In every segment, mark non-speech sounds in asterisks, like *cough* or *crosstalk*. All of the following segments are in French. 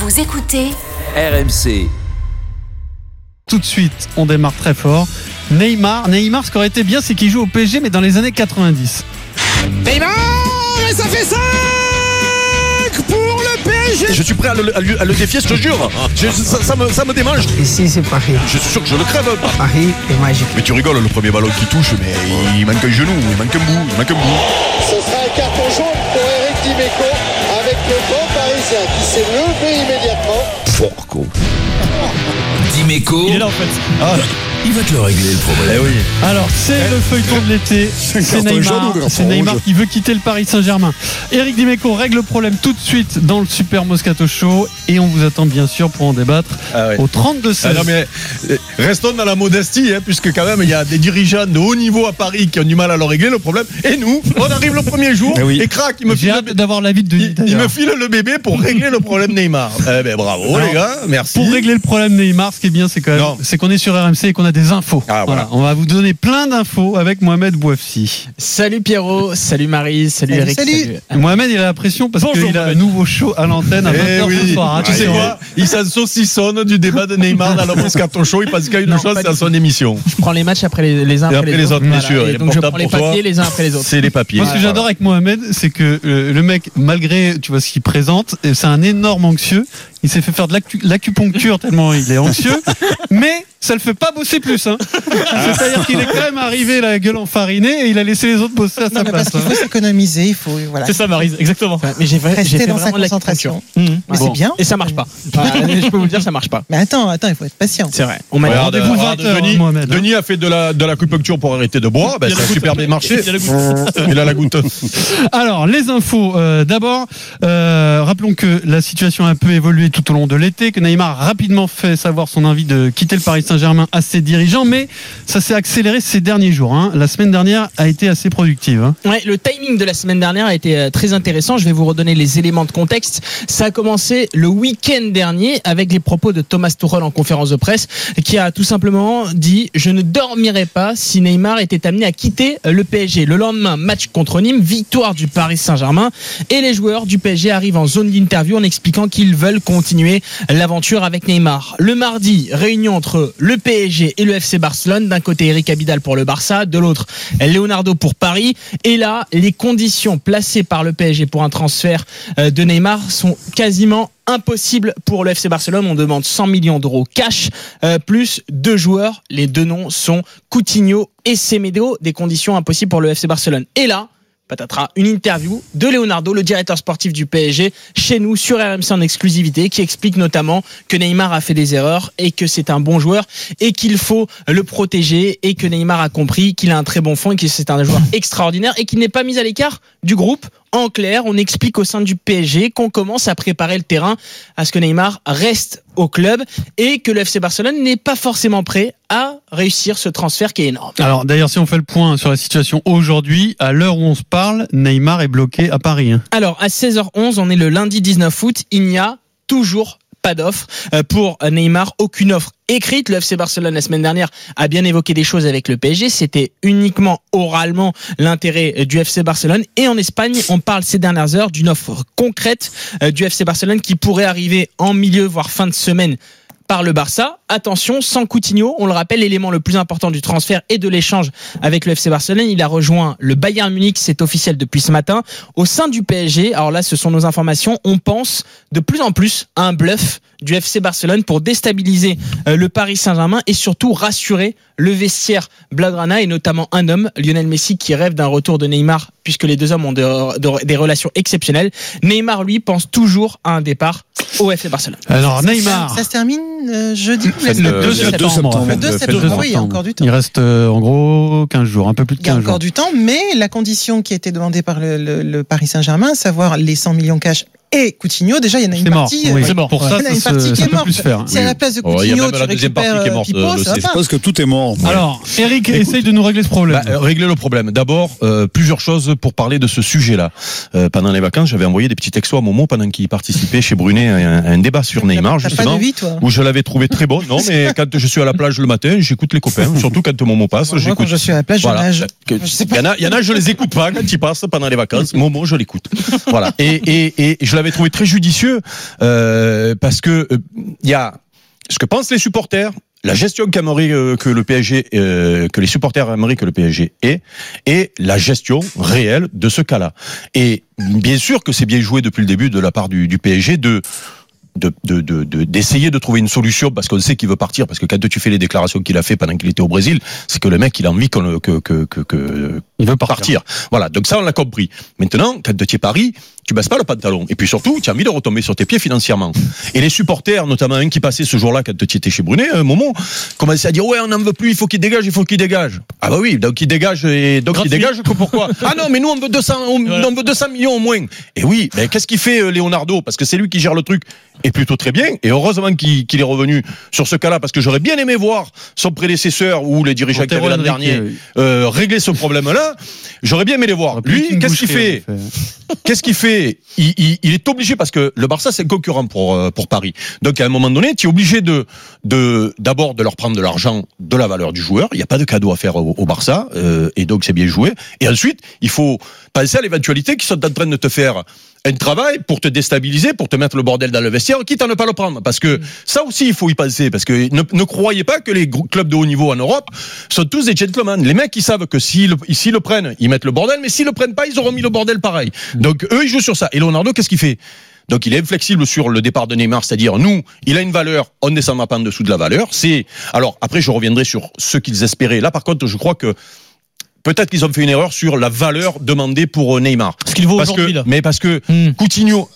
Vous écoutez RMC. Tout de suite, on démarre très fort. Neymar, Neymar, ce qui aurait été bien, c'est qu'il joue au PSG, mais dans les années 90. Neymar Et ça fait 5 pour le PSG Je suis prêt à le, à le- à le défier, je te jure. Je- ça, ça me, ça me démange. Ici, c'est Paris. Je suis sûr que je le crève. Paris est magique. Mais tu rigoles, le premier ballon qui touche, mais il manque un genou, il manque un bout, il manque un bout. Ce sera un carton jaune pour Eric Dimeco avec le grand Parisien qui s'est levé Porco. Dimeco, Il est là en fait. Il va te le régler le problème. Eh oui. Alors, c'est le feuilleton de l'été. *laughs* C'est Neymar, c'est Neymar qui veut quitter le Paris Saint-Germain. Eric Dimeco règle le problème tout de suite dans le Super Moscato Show et on vous attend bien sûr pour en débattre Ah au 32 Ah 16. non mais euh, restons dans la modestie, hein, puisque quand même il y a des dirigeants de haut niveau à Paris qui ont du mal à leur régler le problème. Et nous, on arrive le premier jour Eh oui. et crac, il me file, hâte le, d'avoir l'avis de il, il me file le bébé pour régler le problème Neymar. Eh ben bravo Alors, les gars, merci. Pour régler le problème Neymar, ce qui est bien, c'est quand même, c'est qu'on est sur RMC et qu'on a des infos. Ah, voilà. On va vous donner plein d'infos avec Mohamed Bouafsi. Salut Pierrot, salut Marie, salut, Salut, Eric. salut. Mohamed, il a la pression parce qu'il a un nouveau show à l'antenne à 20h Eh ce soir. hein, tu sais quoi Il s'en saucissonne du débat de Neymar dans le Moscato Show. Il y a une Non, chose, c'est à son émission. Je prends les matchs après les, les uns après, après les autres, bien sûr. Est donc je prends les papiers les uns après les autres. C'est les papiers. Moi, ce que j'adore avec Mohamed, c'est que euh, le mec, malgré tu vois ce qu'il présente, c'est un énorme anxieux. Il s'est fait faire de l'acu- l'acupuncture tellement il est anxieux, *laughs* mais ça le fait pas bosser plus. Hein. C'est-à-dire qu'il est quand même arrivé la gueule enfarinée et il a laissé les autres bosser à Non, sa mais parce place. qu'il hein. faut s'économiser, il faut voilà. ça Marise, exactement. mais j'ai fait dans sa concentration. Mmh. Mais Bon. c'est bien. Et ça marche pas. *laughs* Voilà, je peux vous le dire, ça marche pas. Mais attends, attends, il faut être patient. C'est vrai. On m'a dit 20 heures, Denis, Mohamed, hein. Denis a fait de la de l'acupuncture pour arrêter de boire. Ben, ça a super bien marché. Il a la goutte. *laughs* Alors, les infos. euh, D'abord, euh, rappelons que la situation a un peu évolué tout au long de l'été, que Neymar a rapidement fait savoir son envie de quitter le Paris Saint-Germain à ses dirigeants, mais ça s'est accéléré ces derniers jours. hein. La semaine dernière a été assez productive. hein. Ouais, le timing de la semaine dernière a été euh, très intéressant. Je vais vous redonner les éléments de contexte. Ça a commencé le week-end dernier avec les propos de Thomas Tuchel en conférence de presse, qui a tout simplement dit je ne dormirai pas si Neymar était amené à quitter le PSG. Le lendemain, match contre Nîmes, victoire du Paris Saint-Germain, et les joueurs du PSG arrivent en zone d'interview en expliquant qu'ils veulent continuer l'aventure avec Neymar. Le mardi, réunion entre le PSG et le FC Barcelone. D'un côté, Eric Abidal pour le Barça, de l'autre, Leonardo pour Paris. Et là, les conditions placées par le PSG pour un transfert euh, de Neymar sont quasiment impossibles pour le FC Barcelone. On demande 100 millions d'euros cash, euh, plus deux joueurs. Les deux noms sont Coutinho et Semedo. Des conditions impossibles pour le FC Barcelone. Et là, patatras, une interview de Leonardo, le directeur sportif du PSG, chez nous sur RMC en exclusivité, qui explique notamment que Neymar a fait des erreurs et que c'est un bon joueur et qu'il faut le protéger et que Neymar a compris qu'il a un très bon fond et que c'est un joueur extraordinaire et qu'il n'est pas mis à l'écart du groupe. En clair, on explique au sein du PSG qu'on commence à préparer le terrain à ce que Neymar reste au club et que le FC Barcelone n'est pas forcément prêt à réussir ce transfert qui est énorme. Alors d'ailleurs, si on fait le point sur la situation aujourd'hui, à l'heure où on se parle, Neymar est bloqué à Paris. hein. Alors, à 16h11, on est le lundi 19 août. Il n'y a toujours pas d'offre Euh, pour Neymar, aucune offre écrite. Le FC Barcelone la semaine dernière a bien évoqué des choses avec le PSG. C'était uniquement oralement l'intérêt du FC Barcelone. Et en Espagne, on parle ces dernières heures d'une offre concrète euh, du FC Barcelone qui pourrait arriver en milieu, voire fin de semaine par le Barça. Attention, sans Coutinho, on le rappelle, l'élément le plus important du transfert et de l'échange avec le FC Barcelone. Il a rejoint le Bayern Munich, c'est officiel depuis ce matin. Au sein du PSG, alors là, ce sont nos informations, on pense de plus en plus à un bluff du FC Barcelone pour déstabiliser euh, le Paris Saint-Germain et surtout rassurer le vestiaire Blaugrana et notamment un homme, Lionel Messi, qui rêve d'un retour de Neymar puisque les deux hommes ont de- de- des relations exceptionnelles. Neymar, lui, pense toujours à un départ au FC Barcelone. Alors Ça, Neymar. Ça se termine euh, jeudi le- Le 2 le septembre. 2 septembre. Le 2 Faites septembre, le 2 oui, il y a encore du temps. Il reste euh, en gros 15 jours, un peu plus de Il y a 15 encore jours. du temps, mais la condition qui a été demandée par le, le- le Paris Saint-Germain, à savoir les 100 millions cash et Coutinho, déjà il y en a une C'est mort. partie. oui. euh, Pour il y ça, en a ça, une se- partie qui ça est peut morte. plus se faire. Si à la place de Oh, il y a Coutinho, même tu la deuxième partie qui est euh, morte, Pipo, ça C. pas. pense que tout est mort. Alors, Eric, essaye de nous régler ce problème. Bah, euh, régler le problème. D'abord, euh, plusieurs choses pour parler de ce sujet-là. Euh, pendant les vacances, j'avais envoyé des petits textos à Momo pendant qu'il participait chez Brunet à un, à un débat sur Neymar, T'as pas justement. de vie, toi Où je l'avais trouvé très bon. Non, mais *laughs* quand je suis à la plage le matin, j'écoute les copains. Surtout quand Momo passe, Moi, quand je suis à la plage, je Je Il y en a, il y en a, je les écoute pas quand ils passent pendant les vacances. Momo, je l'écoute. Voilà. Et, et, et je l'avais trouvé très judicieux euh, parce que euh, il y a ce que pensent les supporters, la gestion qu'aimerait euh, que le PSG, euh, que les supporters aimeraient que le PSG ait, et la gestion réelle de ce cas-là. Et bien sûr que c'est bien joué depuis le début de la part du, du PSG de de- de- de- de- d'essayer de, trouver une solution parce qu'on sait qu'il veut partir parce que quand tu fais les déclarations qu'il a fait pendant qu'il était au Brésil c'est que le mec il a envie qu'on que, que, que- Il veut partir. Voilà, donc ça on l'a compris. Maintenant, quand tu es Paris, tu baisses pas le pantalon. Et puis surtout, tu as envie de retomber sur tes pieds financièrement. Et les supporters, notamment un qui passait ce jour-là quand tu étais chez Brunet, un moment, commençaient à dire ouais, on n'en veut plus, il faut qu'il dégage, il faut qu'il dégage. Ah bah oui, donc il dégage et donc il dégage que pourquoi? *laughs* Ah non, mais nous on veut 200, on, on veut 200 millions au moins. Et oui, ben qu'est-ce qu'il fait euh, Leonardo? Parce que c'est lui qui gère le truc et plutôt très bien. Et heureusement qu'il est revenu sur ce cas-là parce que j'aurais bien aimé voir son prédécesseur ou les dirigeants qui avaient l'an dernier euh, régler ce problème-là. J'aurais bien aimé les voir. Lui, qu'est-ce qu'il fait. *laughs* Qu'est-ce qu'il fait il, il- il est obligé parce que le Barça c'est un concurrent pour euh, pour Paris. Donc à un moment donné, tu es obligé de de d'abord de leur prendre de l'argent de la valeur du joueur. Il n'y a pas de cadeau à faire au, au Barça euh, et donc c'est bien joué. Et ensuite, il faut penser à l'éventualité qu'ils sont en train de te faire un travail pour te déstabiliser, pour te mettre le bordel dans le vestiaire, quitte à ne pas le prendre. Parce que ça aussi, il faut y penser. Parce que ne, ne croyez pas que les clubs de haut niveau en Europe sont tous des gentlemen. Les mecs, ils savent que s'ils le, prennent, ils mettent le bordel, mais s'ils le prennent pas, ils auront mis le bordel pareil. Donc eux, ils jouent sur ça. Et Leonardo, qu'est-ce qu'il fait? Donc il est inflexible sur le départ de Neymar, c'est-à-dire nous, il a une valeur, on ne descendra pas en dessous de la valeur. C'est alors après je reviendrai sur ce qu'ils espéraient. Là par contre, je crois que peut-être qu'ils ont fait une erreur sur la valeur demandée pour euh, Neymar. Ce qu'il vaut aujourd'hui, mais parce que Hmm. Coutinho,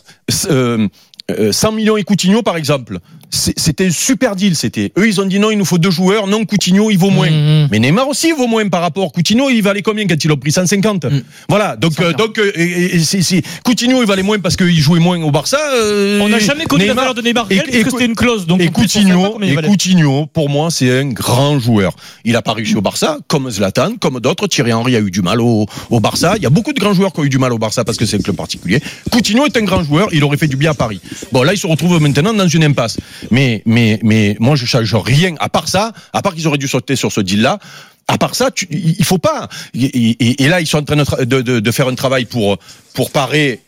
euh, euh, 100 millions et Coutinho par exemple, c'était un super deal. C'était eux, ils ont dit non, il nous faut deux joueurs. Non, Coutinho, il vaut moins. Mhm. Mais Neymar aussi il vaut moins par rapport. Coutinho, il valait combien quand ils l'ont pris 150 Mm. Voilà. Donc, euh, donc, euh, et- Coutinho, il valait moins parce qu'il jouait moins au Barça. euh, On n'a jamais connu la valeur de Neymar et- parce et- que c'était une clause. Donc et Coutinho, et. Coutinho, pour moi, c'est un grand joueur. Il a pas réussi au Barça, comme Zlatan, comme d'autres. Thierry Henry a eu du mal au, au Barça. Il y a beaucoup de grands joueurs qui ont eu du mal au Barça parce que c'est un club particulier. Coutinho est un grand joueur. Il aurait fait du bien à Paris. Bon, là, il se retrouve maintenant dans une impasse. Mais, mais, mais, moi, je change rien. À part ça, à part qu'ils auraient dû sauter sur ce deal-là. À part ça, tu, il faut pas. Et, là, ils sont en train de, tra- de, de- de faire un travail pour, pour parer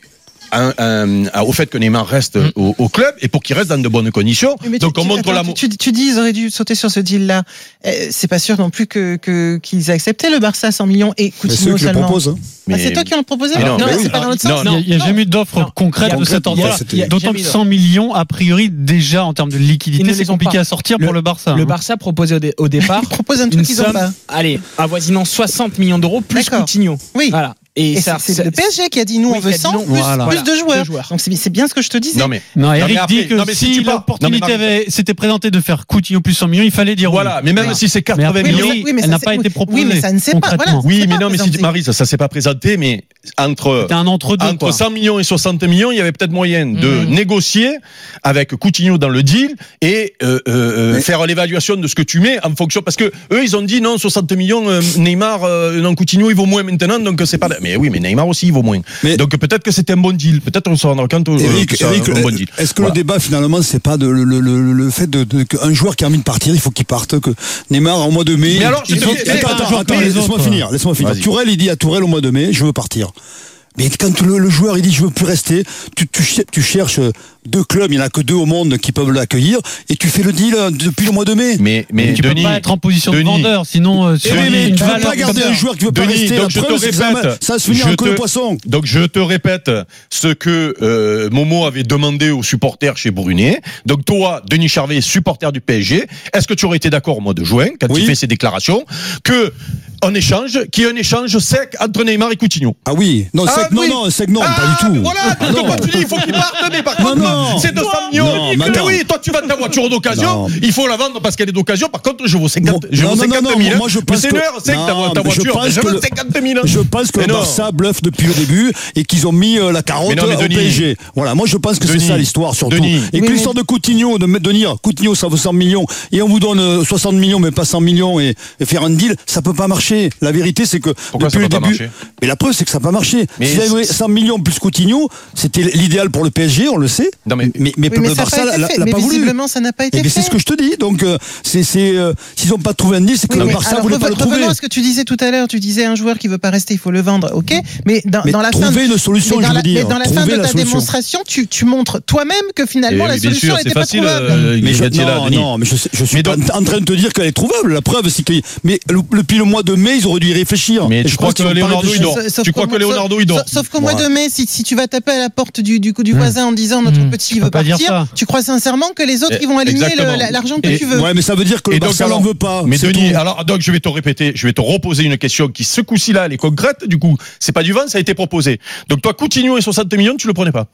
un- un- au fait que Neymar reste au, au club et pour qu'il reste dans de bonnes conditions. Mais tu- Donc on tu, montre attends, l'amour. Tu, tu dis ils auraient dû sauter sur ce deal-là. Euh, c'est pas sûr non plus que que- qu'ils aient accepté le Barça à 100 millions et Coutinho seulement. proposent. hein. Ah, c'est toi qui en as proposé non, Non, mais c'est oui. pas dans l'autre Non, sens. Il n'y a, jamais eu d'offre concrète de cet ordre-là. D'autant que eu 100 millions, a priori, déjà en termes de liquidité, c'est compliqué à sortir pour le Barça. Le hein. Barça proposait au, dé- au départ *laughs* Ils proposent un truc qu'ils ont somme, pas. allez, avoisinant 60 millions d'euros plus. Coutinho. Oui. Voilà. Et, Et ça, c'est le PSG qui a dit nous Oui, on veut qui a dit 100 non. plus, Voilà. plus de joueurs. Deux joueurs. Donc c'est bien ce que je te disais. Non mais Non, mais Eric après- dit que non, mais si si l'opportunité mais s'était présentée de faire Coutinho plus 100 millions, il fallait dire oui. voilà, mais même Voilà. si c'est Mais 80 après, millions. oui, oui, mais elle ça, n'a pas été oui, proposée. mais ça ne s'est pas- voilà. concrètement. Oui, mais pas non, mais si présenté. Marie, ça, ça s'est pas présenté, mais entre un entre-deux. entre quoi. 100 millions et 60 millions, il y avait peut-être moyen de Mhm. négocier avec Coutinho dans le deal et euh, euh, euh, Mais- faire l'évaluation de ce que tu mets en fonction parce que eux ils ont dit non 60 millions Neymar euh, non Coutinho il vaut moins maintenant donc c'est pas mais oui mais Neymar aussi il vaut moins Mais- donc peut-être que c'était un bon deal peut-être on se rendra compte euh, Eric, que c'est Eric, un bon deal est-ce que Voilà. le débat finalement c'est pas de, le, le, le, le fait de, de qu'un joueur qui a envie de partir, il faut qu'il parte, que Neymar au mois de mai. Mais alors, je il te attends, attends, laisse-moi finir, laisse-moi finir. Tourelle, il dit à Tourelle au mois de mai, je veux partir. Mais quand le, le joueur il dit je veux plus rester, tu, tu, cher- tu cherches deux clubs, il n'y en a que deux au monde qui peuvent l'accueillir, et tu fais le deal euh, depuis le mois de mai. mais mais tu Denis peux pas être en position de vendeur, sinon euh, Eh mais tu peux valeur pas garder un joueur qui veut pas rester. donc La je te preuve, ça, répète, ça va se finir je en queue de poisson. Donc je te répète ce que euh, Momo avait demandé aux supporters chez Brunet. Donc toi, Denis Charvet, supporter du PSG, est-ce que tu aurais été d'accord au mois de juin, quand Oui. il fait ses déclarations, que en échange, qu'il y ait un échange sec entre Neymar et Coutinho Ah oui, non, Ah sec, non, oui. non, sec, non, Ah, pas du tout. Voilà, Ah, donc non. quand tu dis il faut qu'il parte, mais par Non, contre, non. c'est 200 millions. Non, mais attends. oui, toi tu vends ta voiture d'occasion, il faut la vendre parce qu'elle est d'occasion. Par contre, je vaux 50, Bon, je non, vaux non, 50 non, 000. non, moi, je Mais pense c'est que- c'est que ta, je voiture. pense Je que vaux le- 50 000. Je pense que Mais le non. Barça bluffe depuis le début et qu'ils ont mis euh, la carotte Mais non, mais au Denis, PSG. Voilà, moi je pense que c'est ça l'histoire surtout. Denis. et que l'histoire de Coutinho, de, dire Coutinho ça vaut 100 millions et on vous donne euh, 60 millions mais pas 100 millions et, et faire un deal, ça peut pas marcher. La vérité c'est que Pourquoi depuis ça le peut pas début, marcher mais la preuve c'est que ça n'a pas marché. Mais S'il y avait c'est- 100 millions plus Coutinho, c'était l'idéal pour le PSG, on le sait. Non, mais- mais, mais Oui, mais le Barça pas été l'a Mais pas voulu. voulu. visiblement, ça n'a pas été Eh bien, fait. c'est ce que je te dis. Donc, euh, c'est, c'est, euh, s'ils n'ont pas trouvé un deal, c'est que Oui, le Barça alors, voulait pas le trouver. Revenons à ce que tu disais tout à l'heure. Tu disais un joueur qui veut pas rester, il faut le vendre. Ok, mais dans, la fin, une solution, mais dans je la, veux dire. mais dans la fin Trouver de la ta démonstration, tu, tu montres toi-même que finalement la solution n'était pas facile. trouvable. euh, Mais je, non, mais suis pas en train de te dire qu'elle est trouvable. La preuve, c'est que, mais le- depuis le mois de mai, ils auraient dû y réfléchir. Mais tu je crois que Leonardo, il dort Tu crois qu'au que mois- Leonardo, il dort Sauf, qu'au mois de mai, si, tu vas taper à la porte du, du, du voisin en disant notre Mmh. petit Tu veut partir, tu crois sincèrement que les autres Eh, ils vont aligner l'argent que tu veux? Ouais, mais ça veut dire que le Barça alors- n'en veut pas. Mais Denis, alors donc je vais te répéter, je vais te reposer une question qui ce coup-ci là, elle est concrète. Du coup, c'est pas du vent, ça a été proposé. Donc toi, Coutinho et 60 millions, tu le prenais pas?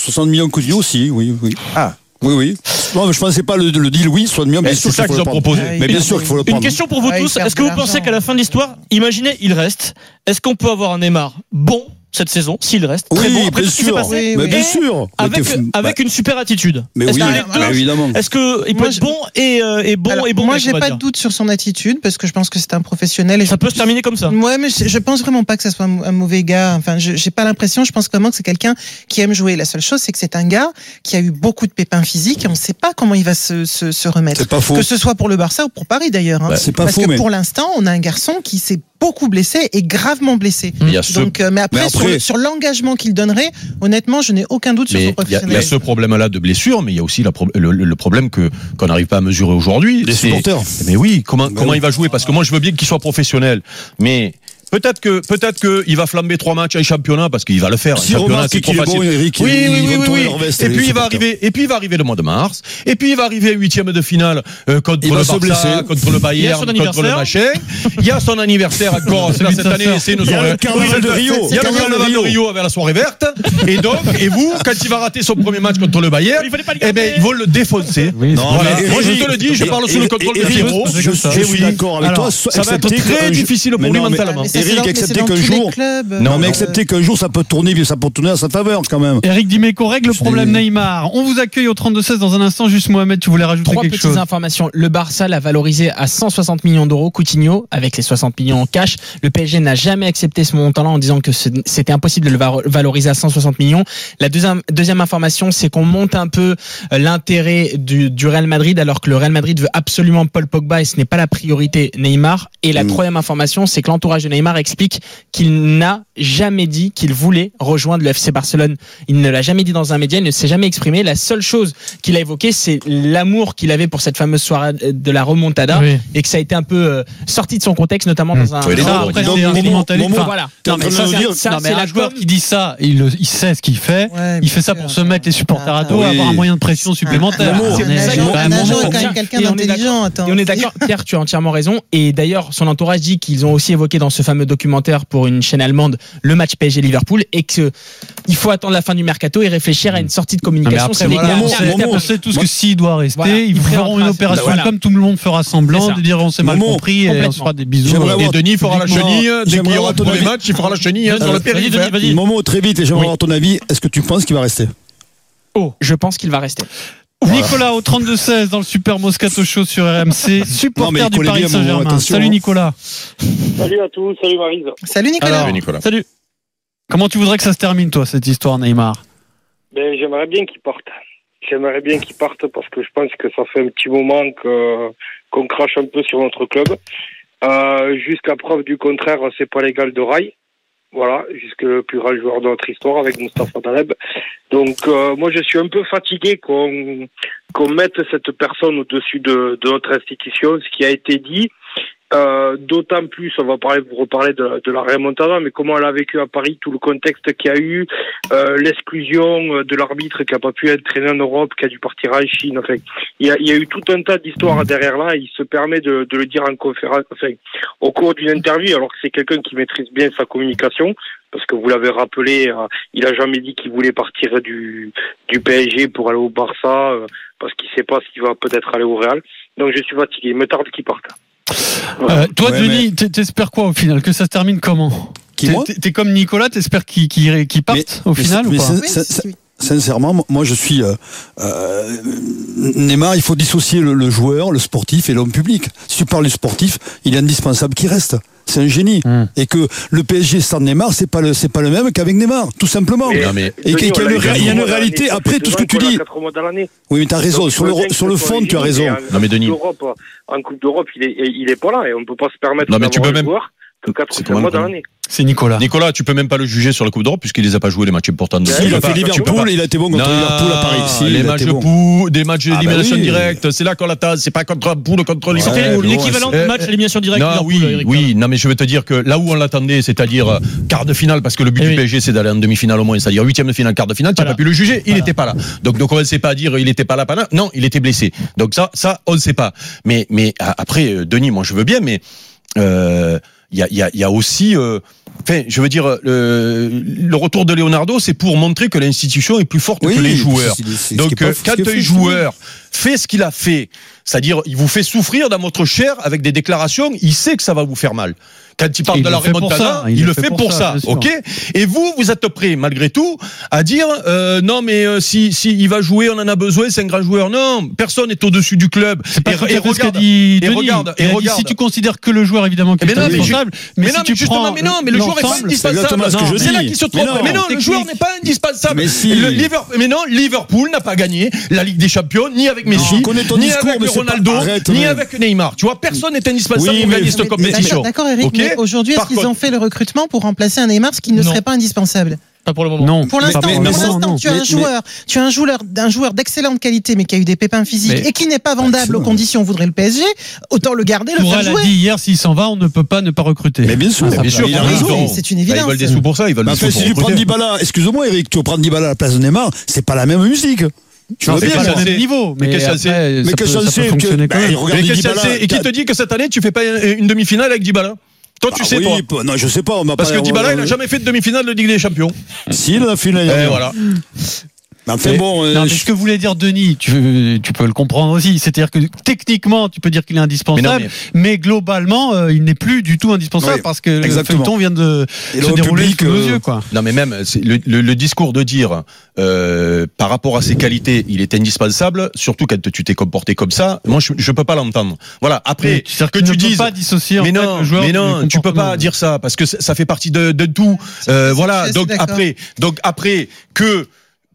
60 millions Coutinho aussi, oui, oui. Ah. Oui, oui. Non, mais je pensais pas le, le deal, oui, 60 millions, bien Eh, sûr C'est ça le prendre. proposé. Ouais, Mais bien sûr qu'il faut le Une prendre. question pour vous tous. Est-ce que de vous pensez qu'à la fin de l'histoire, imaginez, il reste. Est-ce qu'on peut avoir un Neymar bon cette saison, s'il reste très Oui, bon après bien tout sûr. passé, Oui, Mais bien sûr. avec, avec une super attitude. Mais Est-ce oui, que mais bah, évidemment. Est-ce que il peut Moi, être je- bon et, euh, et bon Alors, et bon moi, j'ai pas de doute sur son attitude parce que je pense que c'est un professionnel. Et Ça je- peut se terminer comme ça. Ouais, mais je, je pense vraiment pas que ça soit un, un mauvais gars. Enfin, je j'ai pas l'impression. Je pense vraiment que c'est quelqu'un qui aime jouer. La seule chose, c'est que c'est un gars qui a eu beaucoup de pépins physiques et on ne sait pas comment il va se, se, se remettre. C'est pas faux. Que ce soit pour le Barça ou pour Paris d'ailleurs. hein. C'est pas Parce faux, que mais. pour l'instant, on a un garçon qui s'est beaucoup blessé et gravement blessé. Donc, euh, mais après, Sur le- l'engagement qu'il donnerait, honnêtement, je n'ai aucun doute sur son il y, a- il y a professionnalisme. ce problème-là de blessure, mais il y a aussi la pro- le, problème que qu'on n'arrive pas à mesurer aujourd'hui. Les supporters. Mais oui, comment comment oui. il va jouer? Parce que moi, je veux bien qu'il soit professionnel, mais peut-être que peut-être que il va flamber trois matchs en championnat parce qu'il va le faire. S'il Un championnat, c'est trop est bon, facile. Eric, Oui, oui, oui, oui, veste, Et puis il va arriver, et puis il va arriver le mois de mars, et puis il va arriver huitième de finale euh, contre Il le Barça, blesser. contre le Bayern, contre le machin. Il y a son anniversaire *laughs* encore. Cette année, c'est une Il y a soirée. le carnaval de Rio. Il y a le carnaval de Rio avec la soirée verte. Et donc, et vous, quand il va rater son premier match contre le Bayern, Il fallait pas le eh ben, ils vont le défoncer. Moi, je te le dis, je parle sous le contrôle de Pierrot. Je, je suis d'accord avec toi. ça va être très difficile pour lui mentalement. Eric, accepter qu'un jour-. Non, mais accepter qu'un jour ça peut tourner, ça peut tourner à sa faveur quand même. Eric Dimeco règle le problème Neymar. On vous accueille au 32-16 dans un instant. Juste Mohamed, tu voulais rajouter Trois quelque petites chose informations. Le Barça l'a valorisé à 160 millions d'euros. Coutinho, avec les 60 millions en cash. Le PSG n'a jamais accepté ce montant-là en disant que c'était impossible de le va- valoriser à 160 millions. La deuxième, deuxième information, c'est qu'on monte un peu euh, l'intérêt du, du Real Madrid alors que le Real Madrid veut absolument Paul Pogba et ce n'est pas la priorité Neymar. Et la Mm. troisième information, c'est que l'entourage de Neymar explique qu'il n'a jamais dit qu'il voulait rejoindre le FC Barcelone. Il ne l'a jamais dit dans un média, il ne s'est jamais exprimé. La seule chose qu'il a évoquée, c'est l'amour qu'il avait pour cette fameuse soirée de la remontada Oui. et que ça a été un peu euh, sorti de son contexte, notamment Mm. dans un. Oui, voilà. Ça, c'est- la joueur qui dit ça, il, le- il sait ce qu'il fait. Ouais, il fait ça pour se mettre les supporters à dos, Attends. avoir un moyen de pression supplémentaire. Un agent, est quand même quelqu'un d'intelligent. attends. Et on est d'accord, Pierre, tu as entièrement raison. Et d'ailleurs, son entourage dit qu'ils ont aussi évoqué dans ce fameux documentaire pour une chaîne allemande le match PSG-Liverpool et que il faut attendre la fin du mercato et réfléchir à une sortie de communication. après, voilà, sait, Momo, on sait tous que s'il doit rester, Voilà, ils il feront une opération voilà. comme tout le monde fera semblant, de dire on s'est mal Momo, compris et on se fera des bisous. Et Denis fera la chenille. Dès qu'il y aura tous les matchs, il fera la chenille hein, sur le Vas-y, périph'. Denis, vas-y. Momo, très vite, et j'aimerais avoir ton avis. Est-ce que tu penses qu'il va rester? Oh, je pense qu'il va rester. Nicolas au 32-16 dans le Super Moscato Show sur RMC, supporter du Paris Saint-Germain. attention, Salut hein. Nicolas. Salut à tous, salut Marise. Salut Nicolas. Alors, Salut, Nicolas. Salut. Comment tu voudrais que ça se termine toi cette histoire Neymar? Ben, j'aimerais bien qu'il parte. J'aimerais bien qu'il parte parce que je pense que ça fait un petit moment qu'on crache un peu sur notre club. Euh, Jusqu'à preuve du contraire, c'est pas l'égal de rail. Voilà, jusque le plus grand joueur de notre histoire avec Mustafa Taleb. Donc euh, moi je suis un peu fatigué qu'on qu'on mette cette personne au-dessus de, de notre institution, ce qui a été dit. Euh, D'autant plus, on va parler, vous reparler de, de la remontada, mais comment elle a vécu à Paris, tout le contexte qu'il y a eu, euh, l'exclusion euh, de l'arbitre qui a pas pu être traîné en Europe, qui a dû partir en Chine. Enfin, il y a, y a eu tout un tas d'histoires derrière là. Il se permet de, de le dire en conférence, enfin, au cours d'une interview, alors que c'est quelqu'un qui maîtrise bien sa communication, parce que vous l'avez rappelé, euh, il a jamais dit qu'il voulait partir du du PSG pour aller au Barça, euh, parce qu'il sait pas s'il va peut-être aller au Real. Donc je suis fatigué. Il me tarde qu'il parte. Euh, Toi Ouais, Denis, t'es- t'espères quoi au final Que ça se termine comment T'es- comme Nicolas, t'espères qu'il parte Mais- au mais final ou pas. Sincèrement, moi je suis euh, euh, Neymar. Il faut dissocier le, le joueur, le sportif et l'homme public. Si tu parles du sportif, il est indispensable qu'il reste. C'est un génie. Hmm. Et que le PSG sans Neymar, c'est pas le, c'est pas le même qu'avec Neymar, tout simplement. Mais- Non, mais- Et qu'il y a une, y a réalité. Après, tout ce que tu dis. Oui, mais t'as raison. Donc, Sur le, sur le fond, tu as raison. Non, mais Denis. En Coupe d'Europe, en Coupe d'Europe, il est, il est pas là et on peut pas se permettre Non, mais tu peux même- joueur que 4 C'est ou 5 comment mois dans l'année. C'est Nicolas. Nicolas, tu peux même pas le juger sur la Coupe d'Europe puisqu'il les a pas joués les matchs importants. Si, Si, il a fait Liverpool, pas. il a été bon contre Non, Liverpool à Paris. Si, les il matchs bon. poule, des matchs Ah bah d'élimination oui. directe, c'est là qu'on l'attend. C'est pas contre poule contre Ouais, C'était Liverpool. l'équivalent du match euh, élimination directe. Non, oui, Eric. oui. Non, mais je veux te dire que là où on l'attendait, c'est-à-dire euh, quart de finale, parce que le but Eh du. PSG, c'est d'aller en demi-finale au moins, c'est-à-dire huitième de finale, quart de finale, tu n'as Voilà. pas pu le juger. Il Voilà. n'était pas là. Donc, donc on ne sait pas dire il n'était pas là, pas là. Non, il était blessé. Donc ça, ça, on ne sait pas. Mais, mais a- après, euh, Denis, moi, je veux bien, mais euh, il y, a, il y, a, il y a aussi. euh, Enfin, je veux dire, euh, le retour de Leonardo, c'est pour montrer que l'institution est plus forte que les joueurs. Donc, euh, quand un joueur fait ce qu'il a fait, c'est-à-dire, il vous fait souffrir dans votre chair avec des déclarations, il sait que ça va vous faire mal. Quand il parle Il de la remontada, il, le fait pour ça, ok Et vous, vous êtes prêt, malgré tout, à dire euh, non, mais euh, si, si il va jouer, on en a besoin, c'est un grand joueur. Non, personne n'est au-dessus du club. C'est pas et, tout à et fait ce qu'a regarde, dit et Denis. regarde, et a dit, regarde. si tu considères que le joueur évidemment qui est indispensable, mais, non, mais justement, mais non, mais le joueur est pas indispensable. C'est là qu'il se trompe. Mais non, le joueur n'est pas indispensable. Mais non, Liverpool n'a pas gagné la Ligue des Champions, ni avec Messi, ni avec Ronaldo, ni avec Neymar. Tu vois, personne n'est indispensable pour gagner cette compétition. D'accord, Eric, mais aujourd'hui, est-ce qu'ils ont fait le recrutement pour remplacer un Neymar, ce qui ne Non. serait pas indispensable Pas pour le moment. Non. Pour l'instant, tu as un joueur, tu as un joueur, d'un joueur d'excellente qualité, mais qui a eu des pépins physiques Mais- et qui n'est pas vendable aux conditions où voudrait le PSG. Autant le garder, le faire a jouer. dit hier, s'il s'en va, on ne peut pas ne pas recruter. Mais bien sûr, Ah, Bien sûr, a oui, c'est une Bah, évidence. Ils veulent des sous pour ça, ils veulent des sous pour si tu prends. Dybala, excuse-moi Eric, tu prends Dybala à la place de Neymar, c'est pas la même musique. Tu vois bien, pas le même niveau, mais qu'est-ce que c'est ça Mais peut- que ça ça peut c'est bah, qu'est-ce que c'est Et qui te dit que cette année, tu fais pas une demi-finale avec Dybala Toi, tu Ah sais, oui, toi. p- Non, je sais pas. On m'a Parce pas- que Dybala, il n'a jamais fait de demi-finale de Ligue des Champions. Si, il a fait l'année Et dernière. voilà. Mais bon, euh, non, mais je- ce que voulait dire Denis, tu, tu peux le comprendre aussi. C'est-à-dire que techniquement, tu peux dire qu'il est indispensable, Mais globalement, euh, il n'est plus du tout indispensable Oui, parce que exactement. le feuilleton vient de Et se le dérouler public, sous nos euh, yeux, quoi. Non mais même c'est le, le- le discours de dire euh, par rapport à ses qualités, il est indispensable, surtout quand tu t'es comporté comme ça. Moi, je, je peux pas l'entendre. Voilà. Après, C'est-à-dire que tu ne peux pas dissocier en Mais fait, non, le joueur mais non, tu peux pas dire ça parce que ça fait partie de, de tout. Euh, voilà. Donc après, donc après que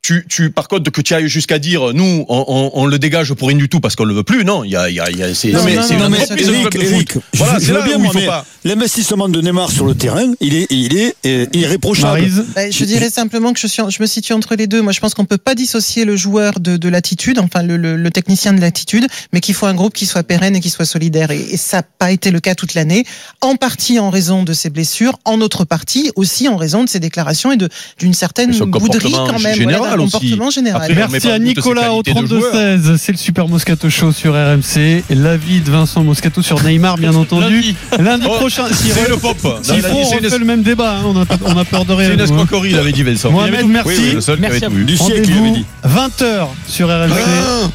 tu, tu, par contre, que tu ailles jusqu'à dire, nous, on, on, on le dégage pour rien du tout parce qu'on le veut plus. Non, il y a, il y a, il y a c'est, Non, c'est- non, c'est non, une mais Eric, je Voilà, veux- c'est je là bien, où il faut mais pas. L'investissement de Neymar sur le terrain, il est, il est euh, irréprochable. Bah, je dirais simplement que je, suis, je me situe entre les deux. Moi, je pense qu'on peut pas dissocier le joueur de, de l'attitude, enfin le, le, le technicien de l'attitude, mais qu'il faut un groupe qui soit pérenne et qui soit solidaire. Et, et ça n'a pas été le cas toute l'année, en partie en raison de ses blessures, en autre partie aussi en raison de ses déclarations et de d'une certaine bouderie quand même, général aussi. comportement général. Après, Merci à Nicolas au qualités de joueur. 32-16. C'est le Super Moscato Show sur RMC. L'avis de Vincent Moscato sur Neymar, bien entendu. Lundi Oh, prochain, s'il C'est une pop. S'il faut, on une- refait le même débat. hein. On, a, on a peur de rien. C'est une hein. escroquerie, il avait dit Vincent. Mohamed, merci. Oui, oui, le seul qui Merci avait à tout vous. vu. Du siècle, il avait dit. 20h sur RMC.